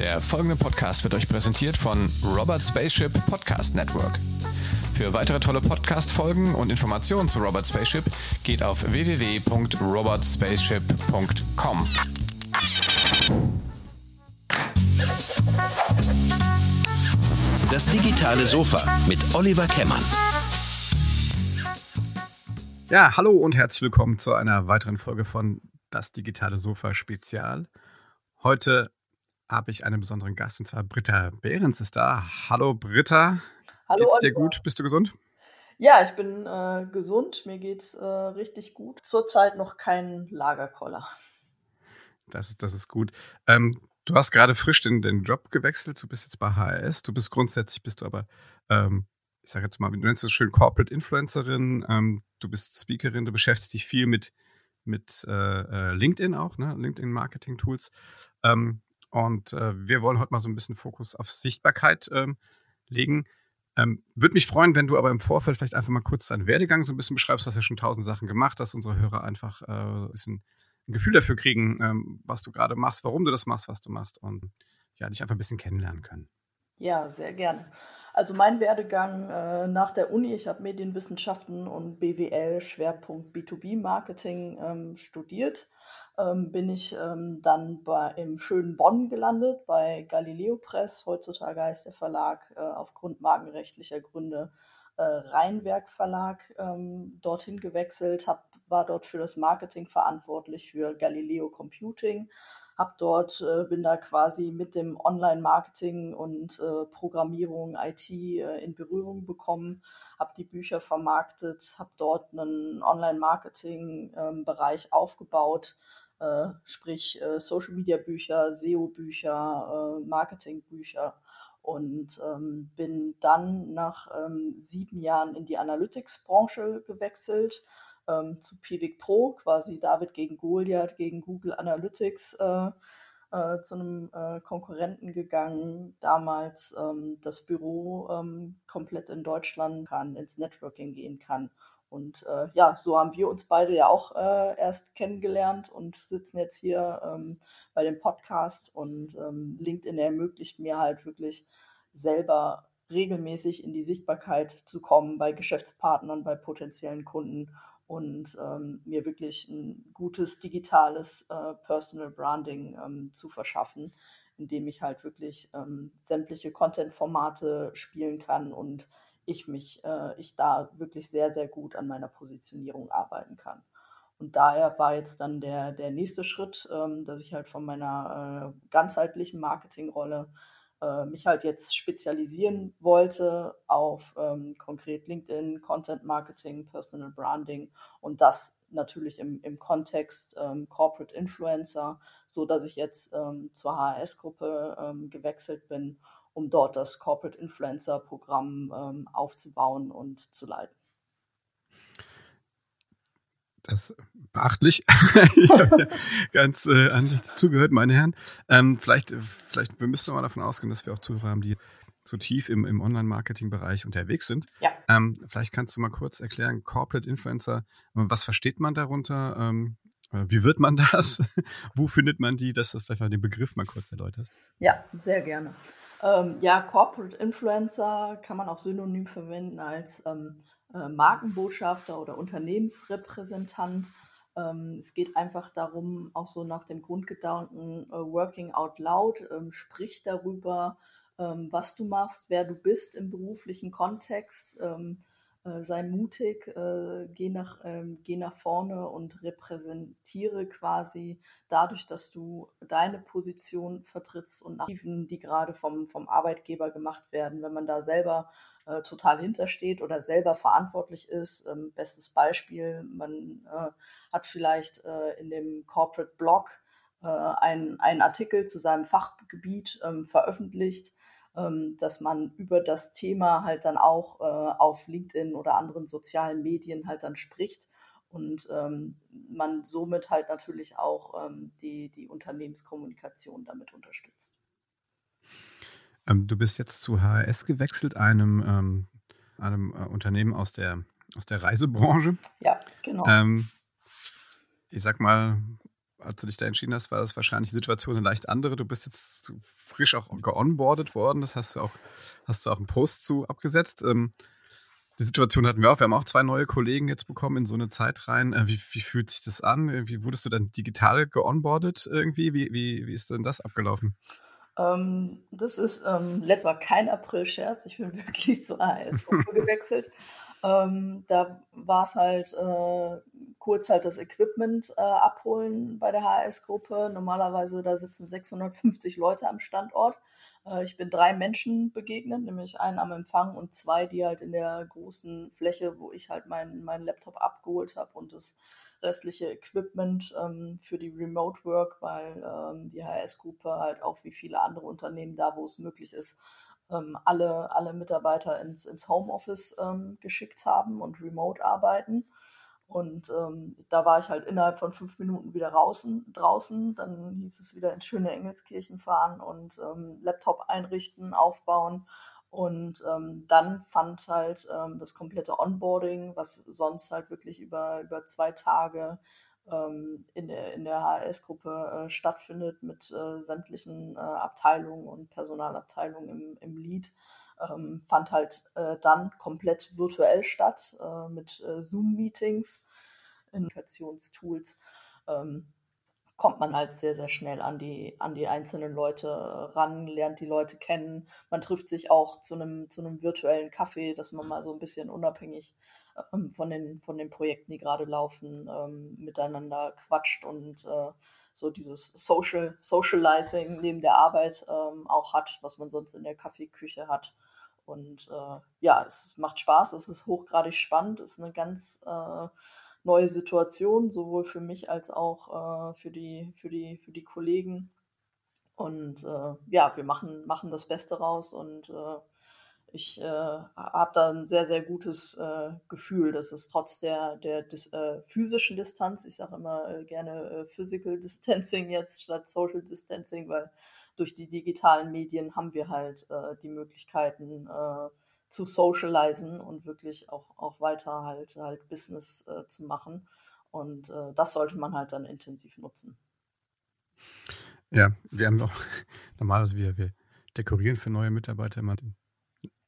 Der folgende Podcast wird euch präsentiert von Robert Spaceship Podcast Network. Für weitere tolle Podcast-Folgen und Informationen zu Robert Spaceship geht auf www.robertspaceship.com. Das digitale Sofa mit Oliver Kemmern. Ja, hallo und herzlich willkommen zu einer weiteren Folge von Das digitale Sofa Spezial. Heute habe ich einen besonderen Gast und zwar Britta Behrens ist da. Hallo Britta. Hallo. Geht's dir gut? Bist du gesund? Ja, ich bin äh, gesund. Mir geht's äh, richtig gut. Zurzeit noch kein Lagerkoller. Das, das ist gut. Ähm, du hast gerade frisch den, den Job gewechselt. Du bist jetzt bei HRS. Du bist grundsätzlich, bist du aber, ähm, ich sage jetzt mal, du nennst es schön Corporate Influencerin. Ähm, du bist Speakerin. Du beschäftigst dich viel mit, mit äh, äh LinkedIn auch, ne? LinkedIn Marketing Tools. Ähm, und äh, wir wollen heute mal so ein bisschen Fokus auf Sichtbarkeit ähm, legen. Ähm, Würde mich freuen, wenn du aber im Vorfeld vielleicht einfach mal kurz deinen Werdegang so ein bisschen beschreibst. Du hast ja schon tausend Sachen gemacht, dass unsere Hörer einfach äh, ein, ein, Gefühl dafür kriegen, ähm, was du gerade machst, warum du das machst, was du machst und ja, dich einfach ein bisschen kennenlernen können. Ja, sehr gerne. Also mein Werdegang äh, nach der Uni, ich habe Medienwissenschaften und BWL Schwerpunkt B2B-Marketing ähm, studiert ähm, bin ich ähm, dann bei, im schönen Bonn gelandet, bei Galileo Press. Heutzutage heißt der Verlag äh, aufgrund markenrechtlicher Gründe äh, Rheinwerk Verlag ähm, dorthin gewechselt, hab, war dort für das Marketing verantwortlich für Galileo Computing. Hab dort, äh, bin da quasi mit dem Online-Marketing und äh, Programmierung, IT äh, in Berührung bekommen, habe die Bücher vermarktet, habe dort einen Online-Marketing-Bereich ähm, aufgebaut, sprich äh, Social Media Bücher, SEO Bücher, äh, Marketing Bücher und ähm, bin dann nach ähm, sieben Jahren in die Analytics Branche gewechselt ähm, zu Pivik Pro, quasi David gegen Goliath gegen Google Analytics äh, äh, zu einem äh, Konkurrenten gegangen, damals ähm, das Büro ähm, komplett in Deutschland kann, ins Networking gehen kann und äh, ja, so haben wir uns beide ja auch äh, erst kennengelernt und sitzen jetzt hier ähm, bei dem Podcast. Und ähm, LinkedIn ermöglicht mir halt wirklich selber regelmäßig in die Sichtbarkeit zu kommen bei Geschäftspartnern, bei potenziellen Kunden und ähm, mir wirklich ein gutes digitales äh, Personal Branding ähm, zu verschaffen, indem ich halt wirklich ähm, sämtliche Content-Formate spielen kann und ich mich, äh, ich da wirklich sehr, sehr gut an meiner Positionierung arbeiten kann. Und daher war jetzt dann der, der nächste Schritt, ähm, dass ich halt von meiner äh, ganzheitlichen Marketingrolle äh, mich halt jetzt spezialisieren wollte auf ähm, konkret LinkedIn, Content Marketing, Personal Branding und das natürlich im, im Kontext ähm, Corporate Influencer, so dass ich jetzt ähm, zur HRS-Gruppe ähm, gewechselt bin um dort das Corporate Influencer Programm ähm, aufzubauen und zu leiten. Das ist beachtlich. ich habe ganz äh, andächtig zugehört, meine Herren. Ähm, vielleicht, vielleicht, wir müssen mal davon ausgehen, dass wir auch Zuhörer haben, die so tief im, im Online-Marketing-Bereich unterwegs sind. Ja. Ähm, vielleicht kannst du mal kurz erklären, Corporate Influencer, was versteht man darunter? Ähm, äh, wie wird man das? Wo findet man die? Dass du vielleicht mal den Begriff mal kurz erläuterst. Ja, sehr gerne. Ähm, ja, Corporate Influencer kann man auch synonym verwenden als ähm, äh, Markenbotschafter oder Unternehmensrepräsentant. Ähm, es geht einfach darum, auch so nach dem Grundgedanken äh, Working Out Loud, ähm, sprich darüber, ähm, was du machst, wer du bist im beruflichen Kontext ähm, äh, sei mutig, äh, geh, nach, ähm, geh nach vorne und repräsentiere quasi dadurch, dass du deine Position vertrittst und nach die gerade vom, vom Arbeitgeber gemacht werden. Wenn man da selber äh, total hintersteht oder selber verantwortlich ist, ähm, bestes Beispiel, man äh, hat vielleicht äh, in dem Corporate Blog äh, einen, Artikel zu seinem Fachgebiet ähm, veröffentlicht, dass man über das Thema halt dann auch äh, auf LinkedIn oder anderen sozialen Medien halt dann spricht und ähm, man somit halt natürlich auch ähm, die, die Unternehmenskommunikation damit unterstützt. Ähm, du bist jetzt zu HRS gewechselt, einem, ähm, einem äh, Unternehmen aus der, aus der Reisebranche. Ja, genau. Ähm, ich sag mal, als du dich da entschieden hast, war das wahrscheinlich die Situation eine leicht andere. Du bist jetzt frisch auch geonboardet worden. Das hast du auch, hast du auch einen Post zu abgesetzt. Ähm, die Situation hatten wir auch. Wir haben auch zwei neue Kollegen jetzt bekommen in so eine Zeit rein. Äh, wie, wie fühlt sich das an? Wie wurdest du dann digital geonboardet irgendwie? Wie, wie, wie ist denn das abgelaufen? Ähm, das ist ähm, war kein April-Scherz. Ich bin wirklich zur AS-Gruppe gewechselt. Ähm, da war es halt äh, kurz halt das Equipment äh, abholen bei der HS-Gruppe. Normalerweise da sitzen 650 Leute am Standort. Äh, ich bin drei Menschen begegnet, nämlich einen am Empfang und zwei, die halt in der großen Fläche, wo ich halt meinen mein Laptop abgeholt habe und das restliche Equipment ähm, für die Remote Work, weil ähm, die HS-Gruppe halt auch wie viele andere Unternehmen da, wo es möglich ist, ähm, alle, alle Mitarbeiter ins, ins Homeoffice ähm, geschickt haben und remote arbeiten. Und ähm, da war ich halt innerhalb von fünf Minuten wieder draußen. draußen. Dann hieß es wieder in schöne Engelskirchen fahren und ähm, Laptop einrichten, aufbauen. Und ähm, dann fand halt ähm, das komplette Onboarding, was sonst halt wirklich über, über zwei Tage ähm, in der, in der HS-Gruppe äh, stattfindet mit äh, sämtlichen äh, Abteilungen und Personalabteilungen im, im Lead, ähm, fand halt äh, dann komplett virtuell statt mit Zoom-Meetings, Kommunikationstools. Ähm, kommt man halt sehr, sehr schnell an die, an die einzelnen Leute ran, lernt die Leute kennen. Man trifft sich auch zu einem, zu einem virtuellen Kaffee, dass man mal so ein bisschen unabhängig ähm, von, den, von den Projekten, die gerade laufen, ähm, miteinander quatscht und äh, so dieses Social, Socializing neben der Arbeit ähm, auch hat, was man sonst in der Kaffeeküche hat. Und äh, ja, es macht Spaß, es ist hochgradig spannend, es ist eine ganz äh, neue Situation, sowohl für mich als auch äh, für, die, für, die, für die Kollegen. Und äh, ja, wir machen, machen das Beste raus und äh, ich äh, habe da ein sehr, sehr gutes äh, Gefühl, dass es trotz der, der dis, äh, physischen Distanz, ich sage immer gerne Physical Distancing jetzt statt Social Distancing, weil durch die digitalen Medien haben wir halt die Möglichkeiten zu socialisen und wirklich auch, auch weiter halt, halt Business zu machen. Und das sollte man halt dann intensiv nutzen. Ja, wir haben auch normalerweise wir, wir dekorieren für neue Mitarbeiter immer den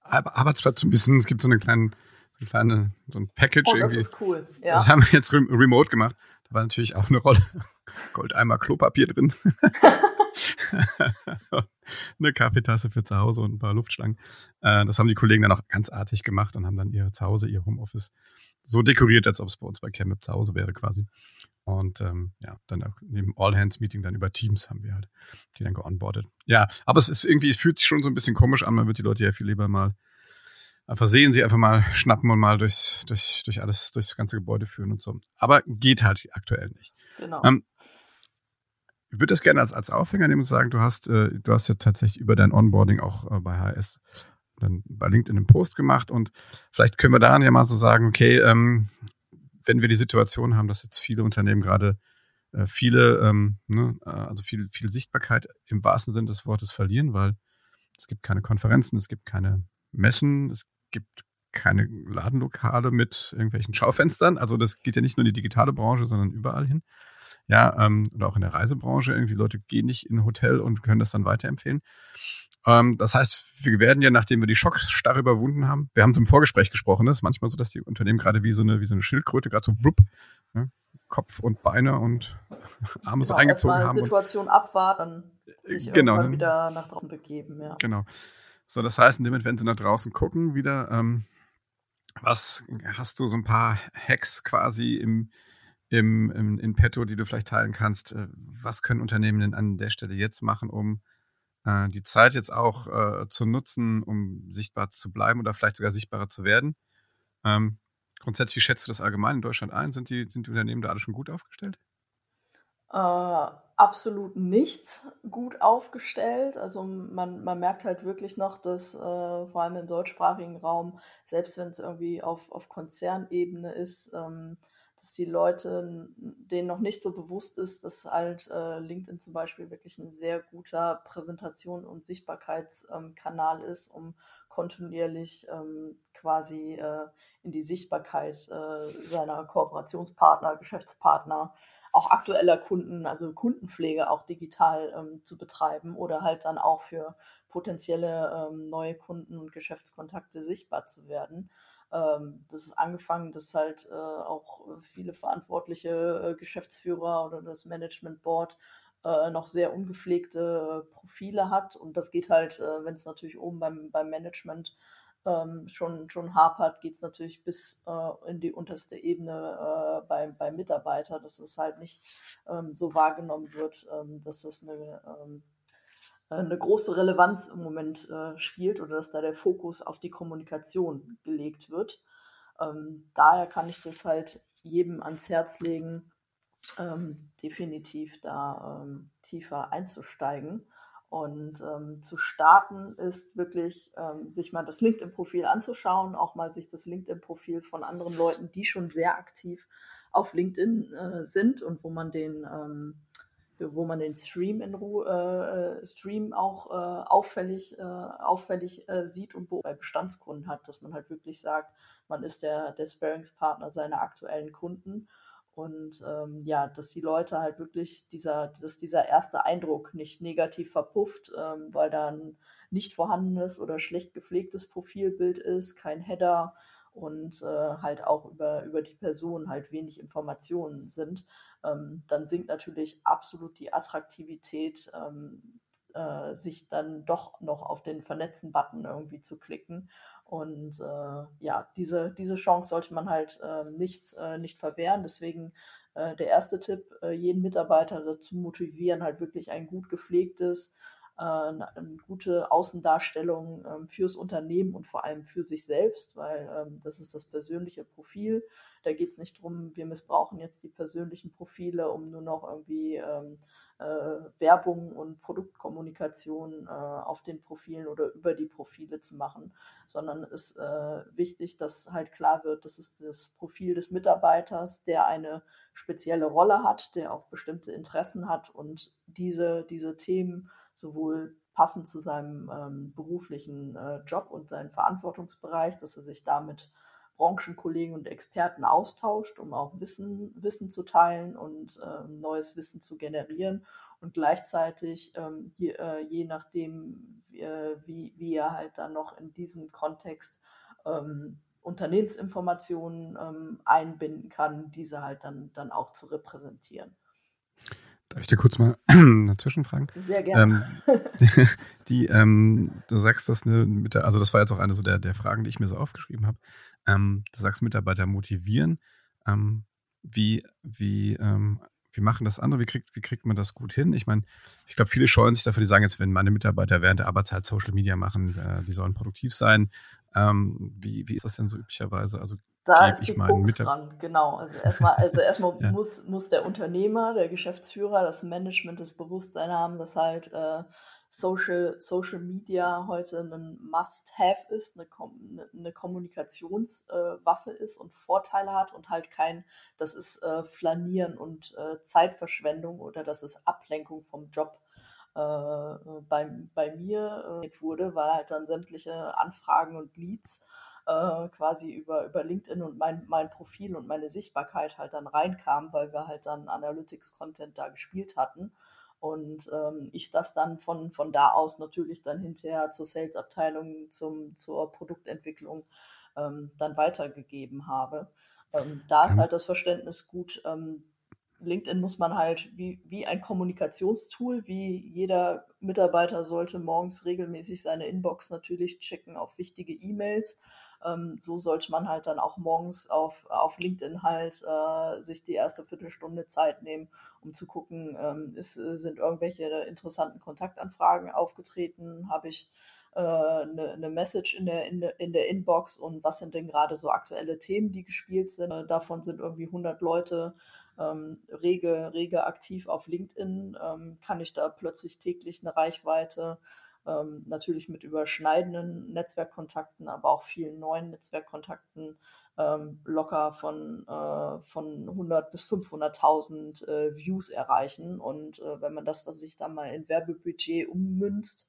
Arbeitsplatz so ein bisschen, es gibt so eine kleine, so eine kleine, so ein Package oh, irgendwie. Das ist cool, ja. Das haben wir jetzt remote gemacht. Da war natürlich auch eine Rolle Goldeimer Klopapier drin. eine Kaffeetasse für zu Hause und ein paar Luftschlangen. Äh, das haben die Kollegen dann auch ganz artig gemacht und haben dann ihr Zuhause, ihr Homeoffice so dekoriert, als ob es bei uns bei CamUp zu Hause wäre quasi. Und ähm, ja, dann auch neben All-Hands-Meeting dann über Teams haben wir halt die dann geonboardet. Ja, aber es ist irgendwie, es fühlt sich schon so ein bisschen komisch an. Man wird die Leute ja viel lieber mal einfach sehen, sie einfach mal schnappen und mal durchs, durch, durch alles, durchs ganze Gebäude führen und so. Aber geht halt aktuell nicht. Genau. Ähm, ich würde das gerne als, als Aufhänger nehmen und sagen, du hast, äh, du hast ja tatsächlich über dein Onboarding auch äh, bei HS dann bei LinkedIn einen Post gemacht und vielleicht können wir daran ja mal so sagen, okay, ähm, wenn wir die Situation haben, dass jetzt viele Unternehmen gerade äh, viele, ähm, ne, äh, also viel, viel Sichtbarkeit im wahrsten Sinne des Wortes verlieren, weil es gibt keine Konferenzen, es gibt keine Messen, es gibt keine Ladenlokale mit irgendwelchen Schaufenstern. Also das geht ja nicht nur in die digitale Branche, sondern überall hin. Ja, ähm, oder auch in der Reisebranche. Irgendwie Leute gehen nicht in ein Hotel und können das dann weiterempfehlen. Ähm, das heißt, wir werden ja, nachdem wir die Schockstarre überwunden haben, wir haben es im Vorgespräch gesprochen, es ist manchmal so, dass die Unternehmen gerade wie so eine, wie so eine Schildkröte, gerade so wupp, ne, Kopf und Beine und Arme genau, so eingezogen haben. Die Situation abwarten, sich genau, irgendwann wieder nach draußen begeben, ja. Genau. So, das heißt, in dem Moment, wenn sie nach draußen gucken, wieder, ähm, was hast du so ein paar Hacks quasi im, im, im, in petto, die du vielleicht teilen kannst? Äh, was können Unternehmen denn an der Stelle jetzt machen, um äh, die Zeit jetzt auch äh, zu nutzen, um sichtbar zu bleiben oder vielleicht sogar sichtbarer zu werden. Ähm, grundsätzlich, wie schätzt du das allgemein in Deutschland ein? Sind die, sind die Unternehmen da alle schon gut aufgestellt? Äh, absolut nicht gut aufgestellt. Also man, man merkt halt wirklich noch, dass äh, vor allem im deutschsprachigen Raum, selbst wenn es irgendwie auf, auf Konzernebene ist, ähm, dass die Leute denen noch nicht so bewusst ist, dass halt äh, LinkedIn zum Beispiel wirklich ein sehr guter Präsentation- und Sichtbarkeitskanal ähm, ist, um kontinuierlich ähm, quasi äh, in die Sichtbarkeit äh, seiner Kooperationspartner, Geschäftspartner auch aktueller Kunden, also Kundenpflege auch digital ähm, zu betreiben oder halt dann auch für potenzielle ähm, neue Kunden und Geschäftskontakte sichtbar zu werden. Ähm, das ist angefangen, dass halt äh, auch viele verantwortliche äh, Geschäftsführer oder das Management Board äh, noch sehr ungepflegte Profile hat. Und das geht halt, äh, wenn es natürlich oben beim, beim Management ähm, schon, schon hapert, geht es natürlich bis äh, in die unterste Ebene äh, beim, beim Mitarbeiter, dass es halt nicht ähm, so wahrgenommen wird, ähm, dass das eine, ähm, eine große Relevanz im Moment äh, spielt oder dass da der Fokus auf die Kommunikation gelegt wird. Ähm, daher kann ich das halt jedem ans Herz legen, ähm, definitiv da tiefer einzusteigen. Und ähm, zu starten ist wirklich, ähm, sich mal das LinkedIn-Profil anzuschauen, auch mal sich das LinkedIn-Profil von anderen Leuten, die schon sehr aktiv auf LinkedIn äh, sind und wo man den, ähm, wo man den Stream in Ruhe, äh, Stream auch äh, auffällig, äh, auffällig äh, sieht und bei Bestandskunden hat, dass man halt wirklich sagt, man ist der, der Sparingspartner seiner aktuellen Kunden. Und ähm, ja, dass die Leute halt wirklich dieser, dass dieser erste Eindruck nicht negativ verpufft, ähm, weil da ein nicht vorhandenes oder schlecht gepflegtes Profilbild ist, kein Header und äh, halt auch über, über die Person halt wenig Informationen sind, ähm, dann sinkt natürlich absolut die Attraktivität, ähm, äh, sich dann doch noch auf den Vernetzen-Button irgendwie zu klicken und äh, ja, diese, diese Chance sollte man halt äh, nicht, äh, nicht verwehren. Deswegen äh, der erste Tipp, äh, jeden Mitarbeiter dazu motivieren, halt wirklich ein gut gepflegtes, eine, eine gute Außendarstellung ähm, fürs Unternehmen und vor allem für sich selbst, weil ähm, das ist das persönliche Profil. Da geht es nicht darum, wir missbrauchen jetzt die persönlichen Profile, um nur noch irgendwie ähm, äh, Werbung und Produktkommunikation äh, auf den Profilen oder über die Profile zu machen, sondern es ist äh, wichtig, dass halt klar wird, das ist das Profil des Mitarbeiters, der eine spezielle Rolle hat, der auch bestimmte Interessen hat und diese, diese Themen sowohl passend zu seinem ähm, beruflichen äh, Job und seinem Verantwortungsbereich, dass er sich damit Branchenkollegen und Experten austauscht, um auch Wissen, Wissen zu teilen und äh, neues Wissen zu generieren und gleichzeitig ähm, je, äh, je, nachdem, äh, wie, wie er halt dann noch in diesem Kontext ähm, Unternehmensinformationen ähm, einbinden kann, diese halt dann, dann auch zu repräsentieren. Darf ich dir kurz mal dazwischen fragen? Sehr gerne. Ähm, die, ähm, du sagst das ne, mit der, also das war jetzt auch eine so der, der Fragen, die ich mir so aufgeschrieben habe. Ähm, du sagst Mitarbeiter motivieren. Ähm, wie, wie, ähm, wie machen das andere? Wie kriegt, wie kriegt man das gut hin? Ich meine, ich glaube, viele scheuen sich dafür, die sagen jetzt, wenn meine Mitarbeiter während der Arbeitszeit Social Media machen, äh, die sollen produktiv sein. Ähm, wie, wie ist das denn so üblicherweise? Also da ist die Krux dran, genau. Also erstmal, also erstmal ja. muss, muss der Unternehmer, der Geschäftsführer, das Management das Bewusstsein haben, dass halt äh, Social, Social Media heute ein Must-Have ist, eine, eine, eine Kommunikationswaffe äh, ist und Vorteile hat und halt kein, das ist äh, Flanieren und äh, Zeitverschwendung oder das ist Ablenkung vom Job äh, bei, bei mir äh, wurde, weil halt dann sämtliche Anfragen und Leads äh, quasi über, über LinkedIn und mein, mein Profil und meine Sichtbarkeit halt dann reinkamen, weil wir halt dann Analytics-Content da gespielt hatten. Und ähm, ich das dann von, von da aus natürlich dann hinterher zur Sales-Abteilung, zum, zur Produktentwicklung ähm, dann weitergegeben habe. Ähm, da ist halt das Verständnis gut. Ähm, LinkedIn muss man halt wie, wie ein Kommunikationstool, wie jeder Mitarbeiter sollte morgens regelmäßig seine Inbox natürlich checken auf wichtige E-Mails. Ähm, so sollte man halt dann auch morgens auf, auf LinkedIn halt äh, sich die erste Viertelstunde Zeit nehmen, um zu gucken, ähm, ist, sind irgendwelche interessanten Kontaktanfragen aufgetreten, habe ich eine, äh, eine Message in der, in, der, in der Inbox? Und was sind denn gerade so aktuelle Themen, die gespielt sind. Äh, davon sind irgendwie 100 Leute ähm, rege, rege aktiv auf LinkedIn. Ähm, kann ich da plötzlich täglich eine Reichweite ähm, natürlich mit überschneidenden Netzwerkkontakten, aber auch vielen neuen Netzwerkkontakten ähm, locker von, äh, von 100 bis 500.000 äh, Views erreichen. Und äh, wenn man das dann sich dann mal in Werbebudget ummünzt,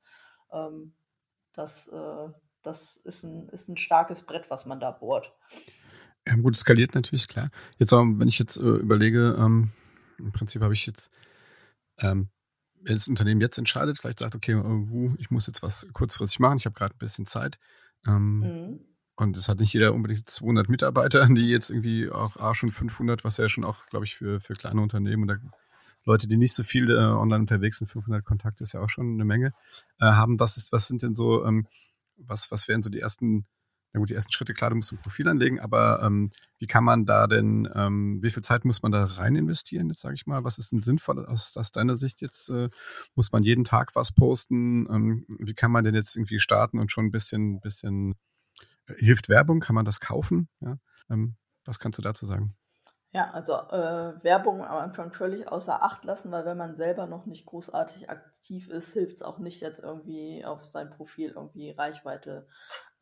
ähm, das, äh, das ist, ein, ist ein starkes Brett, was man da bohrt. Ja, gut, skaliert natürlich, klar. Jetzt, wenn ich jetzt äh, überlege, ähm, im Prinzip habe ich jetzt, ähm, wenn das Unternehmen jetzt entscheidet, vielleicht sagt, okay, uh, ich muss jetzt was kurzfristig machen, ich habe gerade ein bisschen Zeit. Ähm, mhm. Und es hat nicht jeder unbedingt 200 Mitarbeiter, die jetzt irgendwie auch ah, schon 500, was ja schon auch, glaube ich, für, für kleine Unternehmen oder Leute, die nicht so viel äh, online unterwegs sind, 500 Kontakte ist ja auch schon eine Menge, äh, haben. Was, ist, was sind denn so, ähm, was, was wären so die ersten na gut, die ersten Schritte, klar, du musst ein Profil anlegen, aber ähm, wie kann man da denn, ähm, wie viel Zeit muss man da rein investieren, jetzt sage ich mal? Was ist denn sinnvoll aus, aus deiner Sicht jetzt? Äh, muss man jeden Tag was posten? Ähm, wie kann man denn jetzt irgendwie starten und schon ein bisschen, bisschen äh, hilft Werbung? Kann man das kaufen? Ja? Ähm, was kannst du dazu sagen? Ja, also äh, Werbung am Anfang völlig außer Acht lassen, weil wenn man selber noch nicht großartig aktiv ist, hilft es auch nicht jetzt irgendwie auf sein Profil irgendwie Reichweite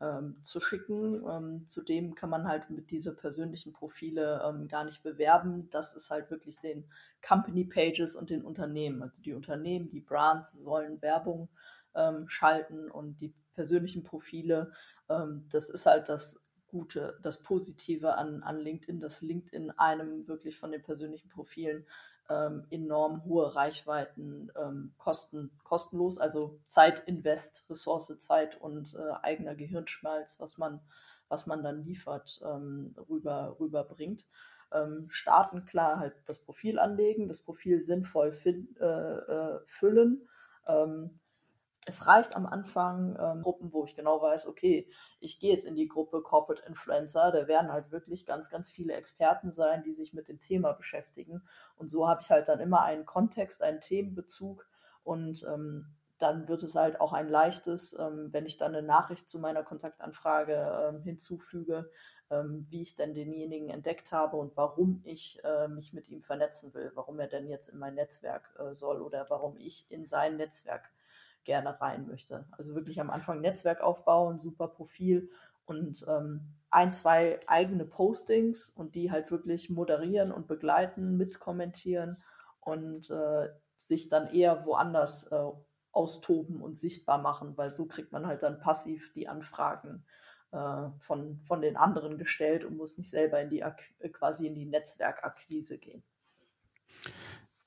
ähm, zu schicken. Ähm, zudem kann man halt mit diese persönlichen Profile ähm, gar nicht bewerben. Das ist halt wirklich den Company Pages und den Unternehmen. Also die Unternehmen, die Brands sollen Werbung ähm, schalten und die persönlichen Profile, ähm, das ist halt das Gute, das Positive an, an LinkedIn, dass LinkedIn einem wirklich von den persönlichen Profilen ähm, enorm hohe Reichweiten ähm, kosten, kostenlos, also Zeitinvest, Ressource, Zeit und äh, eigener Gehirnschmalz, was man, was man dann liefert, ähm, rüber, rüberbringt. Ähm, starten klar halt das Profil anlegen, das Profil sinnvoll fin, äh, äh, füllen ähm, es reicht am Anfang ähm, Gruppen, wo ich genau weiß, okay, ich gehe jetzt in die Gruppe Corporate Influencer, da werden halt wirklich ganz, ganz viele Experten sein, die sich mit dem Thema beschäftigen. Und so habe ich halt dann immer einen Kontext, einen Themenbezug und ähm, dann wird es halt auch ein leichtes, ähm, wenn ich dann eine Nachricht zu meiner Kontaktanfrage ähm, hinzufüge, ähm, wie ich denn denjenigen entdeckt habe und warum ich äh, mich mit ihm vernetzen will, warum er denn jetzt in mein Netzwerk äh, soll oder warum ich in sein Netzwerk gerne rein möchte. Also wirklich am Anfang Netzwerk aufbauen, super Profil und ähm, ein, zwei eigene Postings und die halt wirklich moderieren und begleiten, mitkommentieren und äh, sich dann eher woanders äh, austoben und sichtbar machen, weil so kriegt man halt dann passiv die Anfragen äh, von, von den anderen gestellt und muss nicht selber in die quasi in die Netzwerkakquise gehen.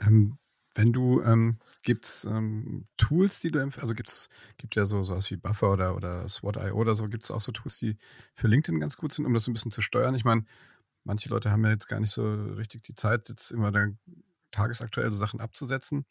Ähm, wenn du, ähm, gibt es ähm, Tools, die du empfiehlst? Also gibt's, gibt ja so sowas wie Buffer oder, oder SWOT.io oder so, gibt es auch so Tools, die für LinkedIn ganz gut sind, um das ein bisschen zu steuern? Ich meine, manche Leute haben ja jetzt gar nicht so richtig die Zeit, jetzt immer da tagesaktuell so Sachen abzusetzen.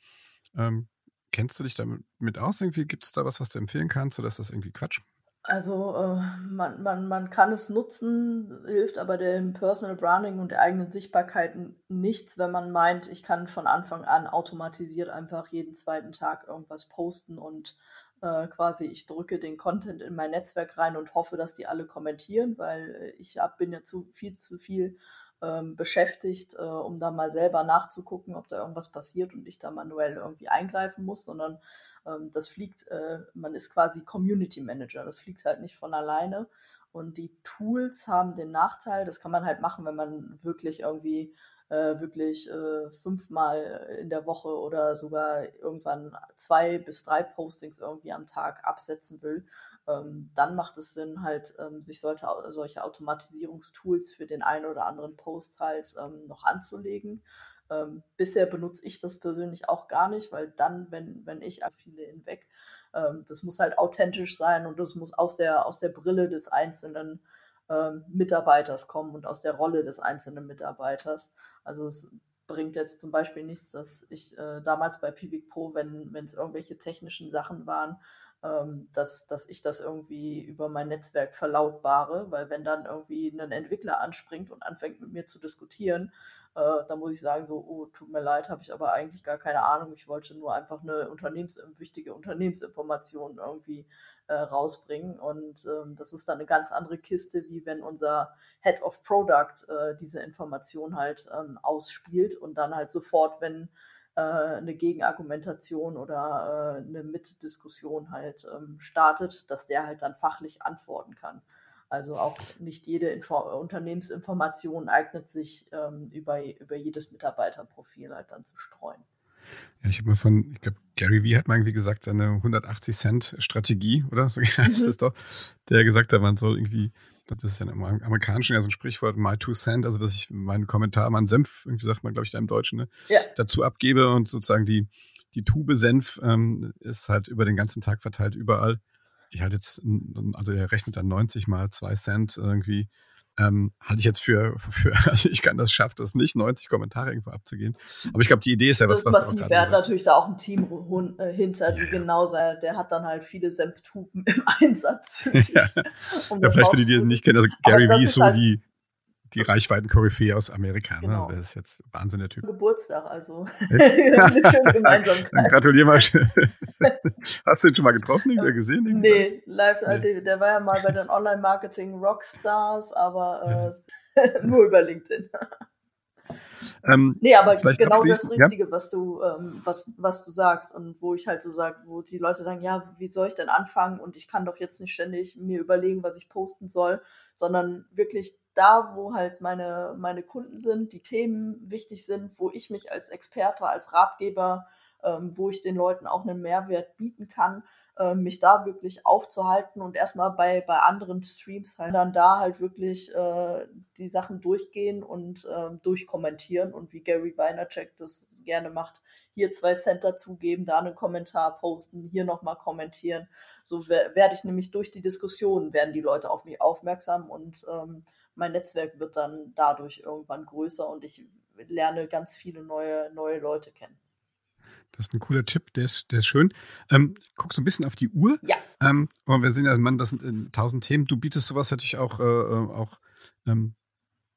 Ähm, kennst du dich damit aus? Irgendwie gibt es da was, was du empfehlen kannst, oder ist das irgendwie Quatsch? Also äh, man, man, man kann es nutzen, hilft aber dem Personal Branding und der eigenen Sichtbarkeit nichts, wenn man meint, ich kann von Anfang an automatisiert einfach jeden zweiten Tag irgendwas posten und äh, quasi ich drücke den Content in mein Netzwerk rein und hoffe, dass die alle kommentieren, weil ich hab, bin ja zu viel zu viel ähm, beschäftigt, äh, um da mal selber nachzugucken, ob da irgendwas passiert und ich da manuell irgendwie eingreifen muss, sondern ähm, das fliegt, äh, man ist quasi Community Manager, das fliegt halt nicht von alleine. Und die Tools haben den Nachteil, das kann man halt machen, wenn man wirklich irgendwie äh, wirklich äh, fünfmal in der Woche oder sogar irgendwann zwei bis drei Postings irgendwie am Tag absetzen will. Ähm, dann macht es Sinn, halt ähm, sich solche, solche Automatisierungstools für den einen oder anderen Post halt ähm, noch anzulegen. Ähm, bisher benutze ich das persönlich auch gar nicht, weil dann, wenn, wenn ich viele hinweg, ähm, das muss halt authentisch sein und das muss aus der, aus der Brille des einzelnen ähm, Mitarbeiters kommen und aus der Rolle des einzelnen Mitarbeiters. Also es bringt jetzt zum Beispiel nichts, dass ich äh, damals bei Pivik Pro, wenn es irgendwelche technischen Sachen waren, ähm, dass, dass ich das irgendwie über mein Netzwerk verlautbare, weil wenn dann irgendwie ein Entwickler anspringt und anfängt mit mir zu diskutieren, äh, da muss ich sagen, so, oh, tut mir leid, habe ich aber eigentlich gar keine Ahnung. Ich wollte nur einfach eine Unternehmens wichtige Unternehmensinformation irgendwie äh, rausbringen. Und ähm, das ist dann eine ganz andere Kiste, wie wenn unser Head of Product äh, diese Information halt ähm, ausspielt und dann halt sofort, wenn äh, eine Gegenargumentation oder äh, eine Mitdiskussion halt ähm, startet, dass der halt dann fachlich antworten kann. Also auch nicht jede Info Unternehmensinformation eignet sich ähm, über, über jedes Mitarbeiterprofil halt dann zu streuen. Ja, ich habe mal von, ich glaube, Gary Vee hat mal irgendwie gesagt, seine 180 Cent Strategie oder so heißt mhm. das doch, der gesagt hat, man soll irgendwie das ist ja im Amerikanischen ja so ein Sprichwort, my two cent, also dass ich meinen Kommentar, meinen Senf, irgendwie sagt man, glaube ich, da im Deutschen, ne, ja. dazu abgebe und sozusagen die, die Tube Senf ähm, ist halt über den ganzen Tag verteilt überall. Ich halte jetzt, also er rechnet dann 90 mal 2 Cent irgendwie ähm, halte ich jetzt für, für, also ich kann das, schafft das nicht, 90 Kommentare irgendwo abzugehen. Aber ich glaube, die Idee ist ja was, was massiv. Er hat natürlich da auch ein Team äh, hinter, die ja, genau sein. Der hat dann halt viele Senftuben im Einsatz für sich. ja, um ja vielleicht für die, die ihn nicht kennen, also Gary Vee ist so halt die, die Reichweiten-Koryphäe aus Amerika. Ne? Genau. Ne? Das ist jetzt Wahnsinn, der Typ. Geburtstag, also. eine schöne Gemeinsamkeit. Gratuliere mal. Hast du ihn schon mal getroffen, ihn gesehen? Nee, live, nee. Der, der war ja mal bei den Online-Marketing-Rockstars, aber äh, nur über LinkedIn. Ähm, nee, aber genau das Richtige, ja? was du, ähm, was, was du sagst und wo ich halt so sage, wo die Leute sagen, ja, wie soll ich denn anfangen und ich kann doch jetzt nicht ständig mir überlegen, was ich posten soll, sondern wirklich da, wo halt meine, meine Kunden sind, die Themen wichtig sind, wo ich mich als Experte, als Ratgeber, ähm, wo ich den Leuten auch einen Mehrwert bieten kann, äh, mich da wirklich aufzuhalten und erstmal bei, bei anderen Streams halt dann da halt wirklich äh, die Sachen durchgehen und äh, durchkommentieren und wie Gary Weinercheck das gerne macht, hier zwei Cent dazugeben, da einen Kommentar posten, hier nochmal kommentieren. So werde ich nämlich durch die Diskussion, werden die Leute auf mich aufmerksam und ähm, mein Netzwerk wird dann dadurch irgendwann größer und ich lerne ganz viele neue, neue Leute kennen. Das ist ein cooler Tipp, der ist, der ist schön. Ähm, guck so ein bisschen auf die Uhr. Ja. Ähm, aber wir sehen ja, Mann, das sind äh, tausend Themen. Du bietest sowas natürlich auch, äh, äh, auch ähm,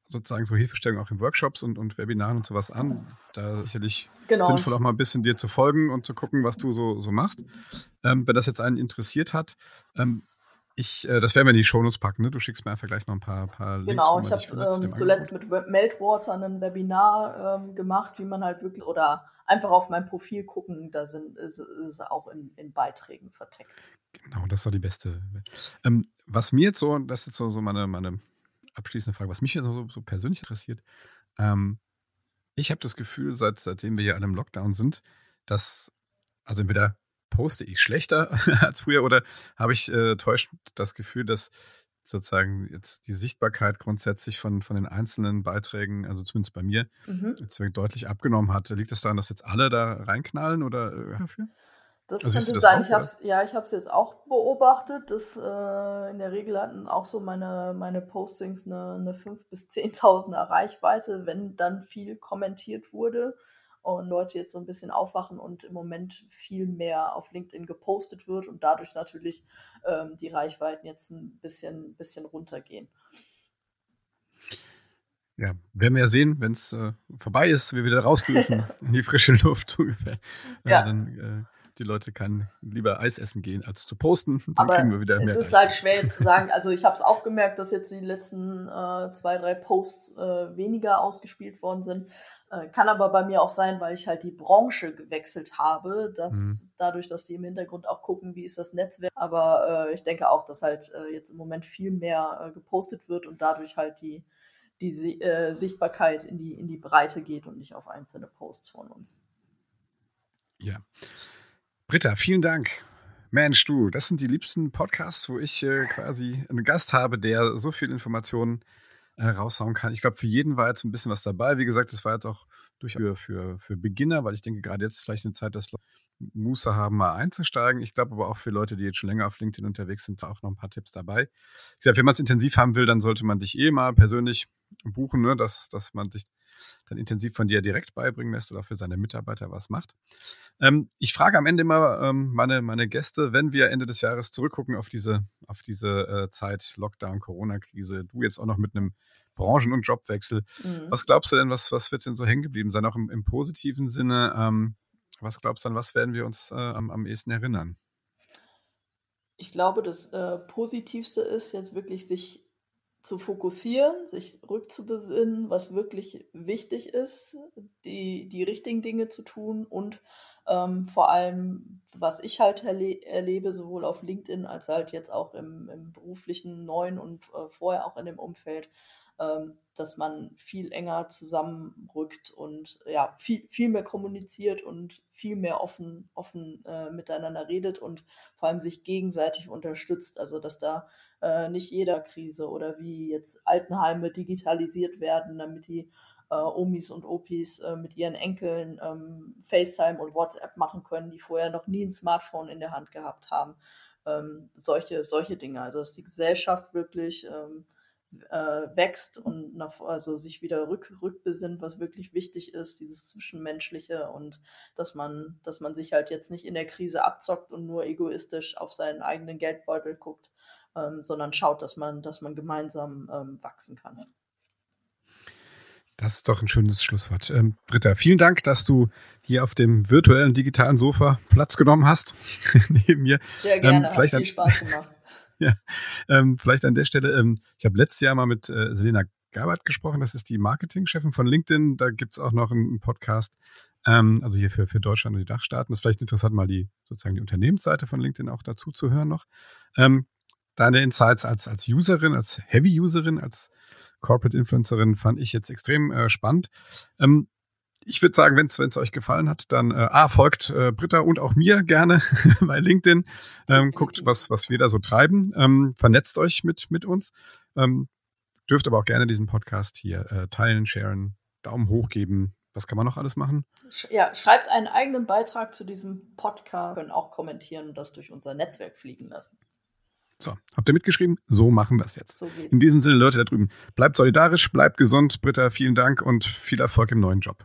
sozusagen so Hilfestellung auch in Workshops und, und Webinaren und sowas an. Da sicherlich genau. sinnvoll auch mal ein bisschen dir zu folgen und zu gucken, was du so, so machst. Ähm, wenn das jetzt einen interessiert hat, ähm, ich, äh, das werden wir in die Shownotes packen, ne? Du schickst mir einfach gleich noch ein paar, paar Links. Genau, ich habe ähm, zuletzt mit Meltwater ein Webinar ähm, gemacht, wie man halt wirklich oder einfach auf mein Profil gucken, da sind ist, ist auch in, in Beiträgen verteckt. Genau, das war die beste. Ähm, was mir jetzt so, das ist so, so meine, meine abschließende Frage, was mich jetzt so, so persönlich interessiert, ähm, ich habe das Gefühl, seit, seitdem wir hier alle im Lockdown sind, dass, also entweder poste ich schlechter als früher oder habe ich äh, täuschend das Gefühl, dass sozusagen jetzt die Sichtbarkeit grundsätzlich von, von den einzelnen Beiträgen, also zumindest bei mir, mhm. jetzt deutlich abgenommen hat. Liegt das daran, dass jetzt alle da reinknallen oder äh, dafür? Das also könnte das sein. Auch, ich hab's, ja, ich habe es jetzt auch beobachtet. Dass, äh, in der Regel hatten auch so meine, meine Postings eine, eine 5.000 bis 10.000er Reichweite, wenn dann viel kommentiert wurde und Leute jetzt so ein bisschen aufwachen und im Moment viel mehr auf LinkedIn gepostet wird und dadurch natürlich ähm, die Reichweiten jetzt ein bisschen, bisschen runtergehen. Ja, werden wir ja sehen, wenn es äh, vorbei ist, wir wieder raus dürfen in die frische Luft ungefähr. Äh, ja. Dann äh, die Leute kann lieber Eis essen gehen, als zu posten. Dann Aber kriegen wir wieder mehr. Es ist Eis. halt schwer jetzt zu sagen. Also ich habe es auch gemerkt, dass jetzt die letzten äh, zwei, drei Posts äh, weniger ausgespielt worden sind. Äh, kann aber bei mir auch sein, weil ich halt die Branche gewechselt habe, dass mhm. dadurch, dass die im Hintergrund auch gucken, wie ist das Netzwerk. Aber äh, ich denke auch, dass halt äh, jetzt im Moment viel mehr gepostet wird und dadurch halt die, die Sichtbarkeit in die, in die Breite geht und nicht auf einzelne Posts von uns. Ja. Britta, vielen Dank. Mensch, du, das sind die liebsten Podcasts, wo ich äh, quasi einen Gast habe, der so viel Informationen äh, raushauen kann. Ich glaube, für jeden war jetzt ein bisschen was dabei. Wie gesagt, das war jetzt auch durchaus für, für, für Beginner, weil ich denke, gerade jetzt vielleicht eine Zeit, dass Muße haben, mal einzusteigen. Ich glaube aber auch für Leute, die jetzt schon länger auf LinkedIn unterwegs sind, war auch noch ein paar Tipps dabei. Ich glaube, wenn man es intensiv haben will, dann sollte man dich eh mal persönlich buchen, ne? dass, dass man sich dann intensiv von dir direkt beibringen lässt oder für seine Mitarbeiter was macht. Ähm, ich frage am Ende immer ähm, meine, meine Gäste, wenn wir Ende des Jahres zurückgucken auf diese, auf diese äh, Zeit, Lockdown, Corona-Krise, du jetzt auch noch mit einem Branchen- und Jobwechsel. Mhm. Was glaubst du denn, was, was wird denn so hängen geblieben sein, auch im, im positiven Sinne? Ähm, was glaubst du, an was werden wir uns äh, am, am ehesten erinnern? Ich glaube, das äh, Positivste ist jetzt wirklich sich zu fokussieren, sich rückzubesinnen, was wirklich wichtig ist, die, die richtigen Dinge zu tun und ähm, vor allem, was ich halt erle erlebe, sowohl auf LinkedIn als halt jetzt auch im, im beruflichen neuen und äh, vorher auch in dem Umfeld, dass man viel enger zusammenrückt und ja, viel, viel mehr kommuniziert und viel mehr offen, offen äh, miteinander redet und vor allem sich gegenseitig unterstützt. Also dass da äh, nicht jeder Krise oder wie jetzt Altenheime digitalisiert werden, damit die äh, Omis und Opis äh, mit ihren Enkeln ähm, FaceTime und WhatsApp machen können, die vorher noch nie ein Smartphone in der Hand gehabt haben. Ähm, solche, solche Dinge. Also dass die Gesellschaft wirklich ähm, äh, wächst und nach, also sich wieder rück, rückbesinnt, was wirklich wichtig ist, dieses Zwischenmenschliche und dass man, dass man sich halt jetzt nicht in der Krise abzockt und nur egoistisch auf seinen eigenen Geldbeutel guckt, ähm, sondern schaut, dass man, dass man gemeinsam ähm, wachsen kann. Das ist doch ein schönes Schlusswort. Ähm, Britta, vielen Dank, dass du hier auf dem virtuellen digitalen Sofa Platz genommen hast neben mir. Sehr gerne, ähm, vielleicht hat viel Spaß gemacht. ja, ähm, vielleicht an der Stelle, ähm, ich habe letztes Jahr mal mit äh, Selena Gabert gesprochen, das ist die Marketingchefin von LinkedIn. Da gibt es auch noch einen, einen Podcast, ähm, also hier für, für Deutschland und die Dachstaaten. Das ist vielleicht interessant, mal die sozusagen die Unternehmensseite von LinkedIn auch dazu zu hören noch. Ähm, deine Insights als, als Userin, als Heavy-Userin, als Corporate Influencerin fand ich jetzt extrem äh, spannend. Ähm, ich würde sagen, wenn es euch gefallen hat, dann äh, A, folgt äh, Britta und auch mir gerne bei LinkedIn. Ähm, guckt, was, was wir da so treiben. Ähm, vernetzt euch mit, mit uns. Ähm, dürft aber auch gerne diesen Podcast hier äh, teilen, sharen, Daumen hoch geben. Was kann man noch alles machen? Ja, schreibt einen eigenen Beitrag zu diesem Podcast, können auch kommentieren und das durch unser Netzwerk fliegen lassen. So, habt ihr mitgeschrieben? So machen wir es jetzt. So In diesem Sinne, Leute da drüben, bleibt solidarisch, bleibt gesund. Britta, vielen Dank und viel Erfolg im neuen Job.